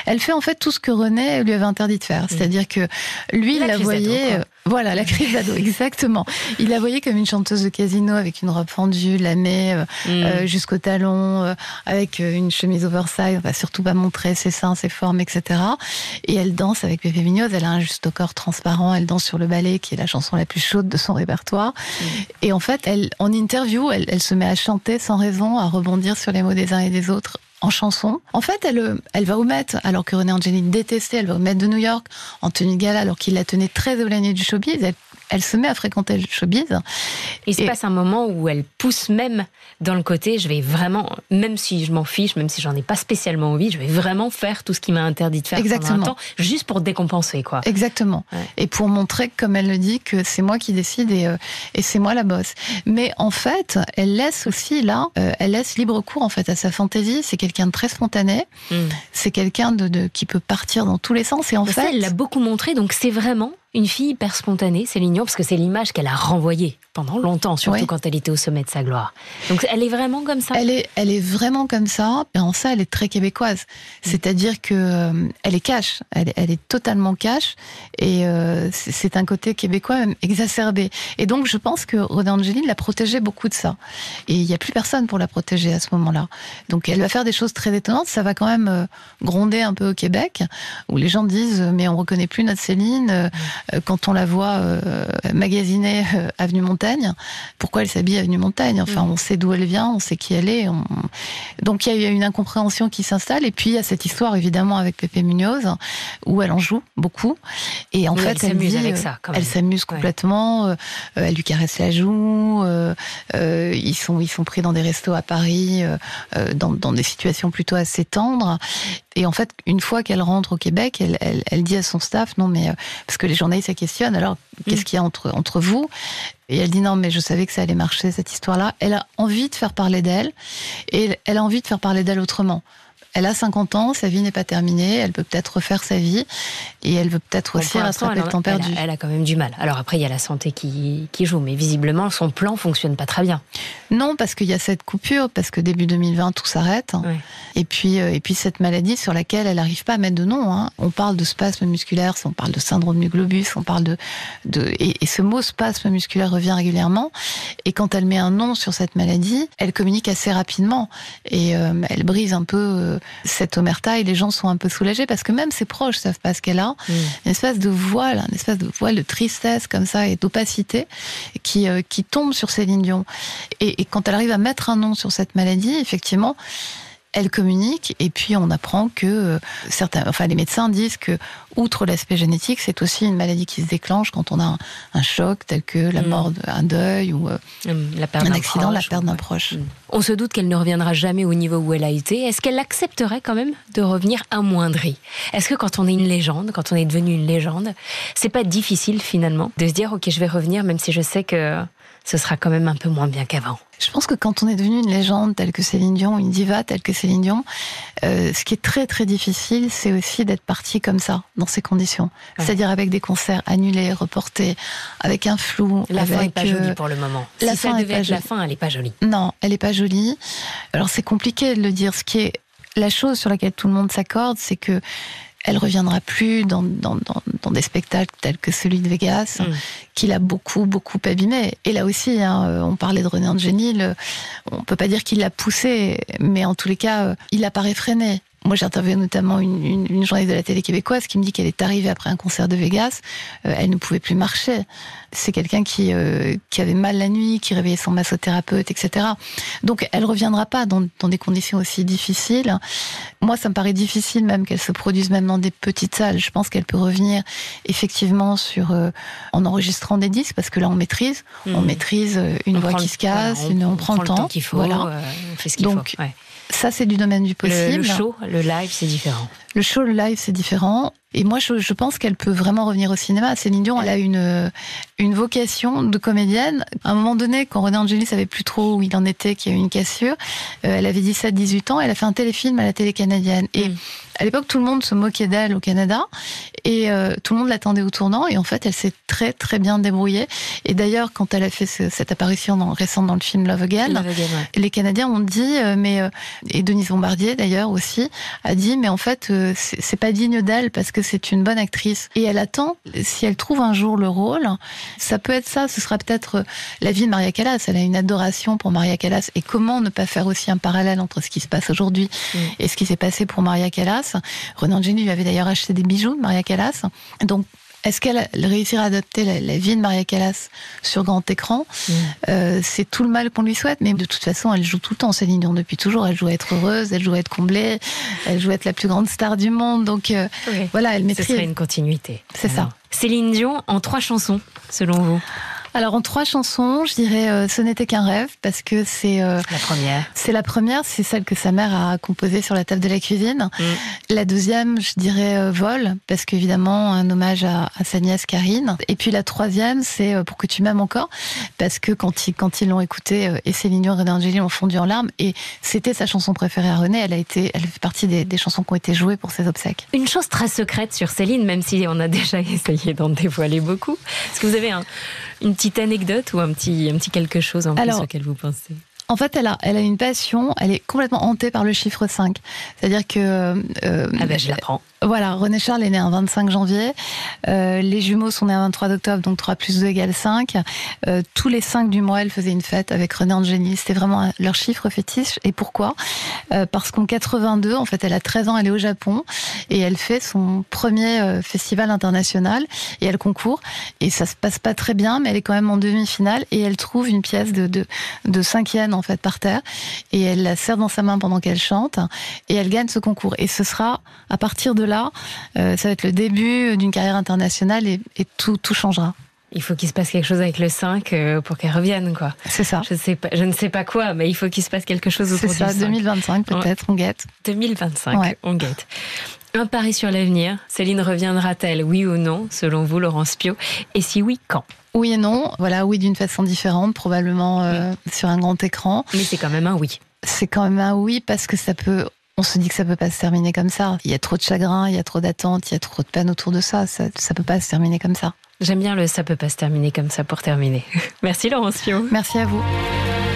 Elle fait en fait tout ce que René lui avait interdit de faire. C'est-à-dire que lui, La il la crise d'ado, voyait... voilà, la crise d'ado, exactement. Il la voyait comme une chanteuse de casino avec une robe fendue, lamée euh, Mm. euh, jusqu'au talon, euh, avec euh, une chemise oversize, on va surtout pas montrer ses seins, ses formes, etc. Et elle danse avec Pépé Mignoz, elle a un juste au corps transparent, elle danse sur le ballet, qui est la chanson la plus chaude de son répertoire. Et en fait, elle, en interview, elle, elle se met à chanter sans raison, à rebondir sur les mots des uns et des autres en chanson. En fait, elle, euh, elle va Met, alors que René Angelini détestait, elle va Met de New York de gala, alors qu'il la tenait très éloignée du showbiz. Elle se met à fréquenter le showbiz. Il se Et- passe un moment où elle pousse même dans le côté, je vais vraiment, même si je m'en fiche, même si j'en ai pas spécialement envie, je vais vraiment faire tout ce qui m'a interdit de faire pendant Exactement. un temps, juste pour décompenser, quoi. Exactement. Ouais. Et pour montrer, comme elle le dit, que c'est moi qui décide et, euh, et c'est moi la bosse. Mais en fait, elle laisse aussi là, euh, elle laisse libre cours en fait à sa fantaisie. C'est quelqu'un de très spontané. Mm. C'est quelqu'un de, de- qui peut partir dans tous les sens. Et en Mais ça, fait, elle l'a beaucoup montré, donc c'est vraiment une fille hyper spontanée, Céline Dion, parce que c'est l'image qu'elle a renvoyée pendant longtemps, surtout quand elle était au sommet de sa gloire. Donc elle est vraiment comme ça. Elle est, elle est vraiment comme ça. Et en ça, elle est très québécoise. C'est-à-dire que euh, elle est cash. Elle, est- elle est totalement cash. Et euh, c'est un côté québécois même exacerbé. Et donc, je pense que Roda Angeline l'a protégée beaucoup de ça. Et il n'y a plus personne pour la protéger à ce moment-là. Donc, elle va faire des choses très étonnantes. Ça va quand même euh, gronder un peu au Québec, où les gens disent mais on reconnaît plus notre Céline euh, quand on la voit euh, magasiner euh, avenue Montaigne. Pourquoi elle s'habille avenue Montaigne? Enfin, on sait d'où elle vient, on sait qui elle est. on- Donc il y a une incompréhension qui s'installe. Et puis il y a cette histoire évidemment avec Pépé Munoz où elle en joue beaucoup. Et en Oui, fait, elle s'amuse avec euh, ça, quand Elle s'amuse complètement. euh, euh, elle lui caresse la joue. euh, euh, ils sont ils sont pris dans des restos à Paris, euh, euh, dans, dans des situations plutôt assez tendres. Et en fait, une fois qu'elle rentre au Québec, elle, elle, elle dit à son staff, non mais, euh, parce que les journalistes la questionnent, alors qu'est-ce qu'il y a entre, entre vous? Et elle dit, non mais je savais que ça allait marcher, cette histoire-là. Elle a envie de faire parler d'elle, et elle a envie de faire parler d'elle autrement. Elle a 50 ans, sa vie n'est pas terminée, elle peut peut-être refaire sa vie, et elle veut peut-être aussi rattraper le temps elle a- perdu. Elle a, quand même du mal. Alors après, il y a la santé qui, qui joue, mais visiblement, son plan fonctionne pas très bien. Non, parce qu'il y a cette coupure, parce que début 2020, tout s'arrête. Ouais. Et puis, euh, et puis cette maladie sur laquelle elle n'arrive pas à mettre de nom. Hein. On parle de spasme musculaire, on parle de syndrome du globus, on parle de, de et, et ce mot spasme musculaire revient régulièrement. Et quand elle met un nom sur cette maladie, elle communique assez rapidement et euh, elle brise un peu euh, cette omerta. Et les gens sont un peu soulagés parce que même ses proches savent pas ce qu'elle a. Mm. Une espèce de voile, une espèce de voile de tristesse comme ça et d'opacité qui euh, qui tombe sur Céline Dion. Et, et quand elle arrive à mettre un nom sur cette maladie, effectivement, elle communique et puis on apprend que euh, certains, enfin les médecins disent que outre l'aspect génétique, c'est aussi une maladie qui se déclenche quand on a un, un choc tel que la Mm. mort d'un deuil ou euh, La perte un accident, la perte d'un ouais. proche. On se doute qu'elle ne reviendra jamais au niveau où elle a été. Est-ce qu'elle accepterait quand même de revenir amoindrie? Est-ce que quand on est une légende, quand on est devenu une légende, c'est pas difficile finalement de se dire ok je vais revenir même si je sais que ce sera quand même un peu moins bien qu'avant Je pense que quand on est devenu une légende telle que Céline Dion, une diva telle que Céline Dion, euh, ce qui est très très difficile, c'est aussi d'être parti comme ça, dans ces conditions. Ouais. C'est-à-dire avec des concerts annulés, reportés, avec un flou. La fin avec, est pas euh, jolie pour le moment. la si fin ça est devait pas être la jolie. fin, elle est pas jolie. Non, elle est pas jolie. Alors c'est compliqué de le dire. Ce qui est la chose sur laquelle tout le monde s'accorde, c'est que elle reviendra plus dans, dans, dans, dans des spectacles tels que celui de Vegas, Mm. qu'il a beaucoup, beaucoup abîmé. Et là aussi, hein, euh, on parlait de René Angelil, euh, on peut pas dire qu'il l'a poussé, mais en tous les cas, euh, il a pas réfréné. Moi, j'ai interviewé notamment une, une, une journaliste de la télé québécoise qui me dit qu'elle est arrivée après un concert de Vegas, euh, elle ne pouvait plus marcher. C'est quelqu'un qui, euh, qui avait mal la nuit, qui réveillait son massothérapeute, etc. Donc, elle reviendra pas dans, dans des conditions aussi difficiles. Moi, ça me paraît difficile même qu'elle se produise même dans des petites salles. Je pense qu'elle peut revenir effectivement sur euh, en enregistrant des disques parce que là, on maîtrise, on Mm. maîtrise une On voix prend qui le- se casse, voilà, une- on, prend le temps, qu'il faut, Voilà. on fait ce qu'il faut. ouais. Ça, c'est du domaine du Le, possible. le show, le live, c'est différent. Le show, le live, c'est différent. Et moi, je, je pense qu'elle peut vraiment revenir au cinéma. Céline Dion, elle a une, une vocation de comédienne. À un moment donné, quand René Angélis savait plus trop où il en était, qu'il y a eu une cassure, euh, elle avait 17-18 ans, elle a fait un téléfilm à la télé canadienne. Et Mm. à l'époque, tout le monde se moquait d'elle au Canada. Et euh, tout le monde l'attendait au tournant. Et en fait, elle s'est très, très bien débrouillée. Et d'ailleurs, quand elle a fait ce- cette apparition dans, récente dans le film Love Again, Love Again, ouais. les Canadiens ont dit, euh, mais et Denise Bombardier d'ailleurs aussi a dit, mais en fait c'est pas digne d'elle parce que c'est une bonne actrice et elle attend. Si elle trouve un jour le rôle, ça peut être ça. Ce sera peut-être euh, la vie de Maria Callas. Elle a une adoration pour Maria Callas et comment ne pas faire aussi un parallèle entre ce qui se passe aujourd'hui Mm. et ce qui s'est passé pour Maria Callas? Renan Angeli lui avait d'ailleurs acheté des bijoux de Maria Callas. Donc est-ce qu'elle réussira à adapter la, la vie de Maria Callas sur grand écran Mm. Euh, C'est tout le mal qu'on lui souhaite, mais de toute façon, elle joue tout le temps, Céline Dion, depuis toujours. Elle joue à être heureuse, elle joue à être comblée, elle joue à être la plus grande star du monde. Donc euh, Oui. voilà, elle Ce maîtrise. serait une continuité. C'est ça. Céline Dion en trois chansons, selon vous? Alors en trois chansons, je dirais euh, Ce n'était qu'un rêve parce que c'est euh, la première. C'est la première, c'est celle que sa mère a composée sur la table de la cuisine. Mm. La deuxième, je dirais euh, Vol parce qu'évidemment un hommage à, sa nièce Karine. Et puis la troisième, c'est Pour que tu m'aimes encore parce que quand ils quand ils l'ont écoutée, et Céline Dion et René Angéli ont fondu en larmes et c'était sa chanson préférée à René. Elle a été, elle fait partie des, des chansons qui ont été jouées pour ses obsèques. Une chose très secrète sur Céline, même si on a déjà essayé d'en dévoiler beaucoup. Est-ce que vous avez un, une petite anecdote ou un petit, un petit quelque chose en plus auquel vous pensez? En fait, elle a, elle a une passion, elle est complètement hantée par le chiffre 5. C'est-à-dire que... Euh, ah ben, je l'apprends. Voilà, René Charles est né un 25 janvier. Euh, les jumeaux sont nés un 23 octobre, donc 3 plus 2 égale 5. Euh, tous les 5 du mois, elle faisait une fête avec René Angéli. C'était vraiment leur chiffre fétiche. Et pourquoi? Euh, Parce qu'en 82, en fait, elle a 13 ans, elle est au Japon et elle fait son premier festival international et elle concourt. Et ça se passe pas très bien, mais elle est quand même en demi-finale et elle trouve une pièce de, de, de 5 yens, en fait, par terre. Et elle la serre dans sa main pendant qu'elle chante et elle gagne ce concours. Et ce sera à partir de là, euh, ça va être le début d'une carrière internationale et, tout, tout changera. Il faut qu'il se passe quelque chose avec le 5 euh, pour qu'elle revienne, quoi. C'est ça. Je, sais pas, je ne sais pas quoi, mais il faut qu'il se passe quelque chose autour du ça, 2025 peut-être, on guette. 2025, on guette. Un pari sur l'avenir. Céline reviendra-t-elle, oui ou non, selon vous, Laurence Pio? Et si oui, quand? Oui et non. Voilà, oui d'une façon différente, probablement euh, sur un grand écran. Mais c'est quand même un oui. C'est quand même un oui parce que ça peut on se dit que ça peut pas se terminer comme ça. Il y a trop de chagrin, il y a trop d'attentes, il y a trop de peine autour de ça. Ça, ça peut pas se terminer comme ça. J'aime bien le ça peut pas se terminer comme ça pour terminer. Merci Laurence Fio. Merci à vous.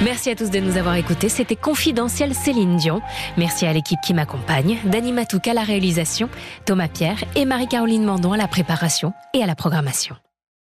Merci à tous de nous avoir écoutés. C'était Confidentiel Céline Dion. Merci à l'équipe qui m'accompagne, Dani Matouka à la réalisation, Thomas Pierre et Marie-Caroline Mandon à la préparation et à la programmation.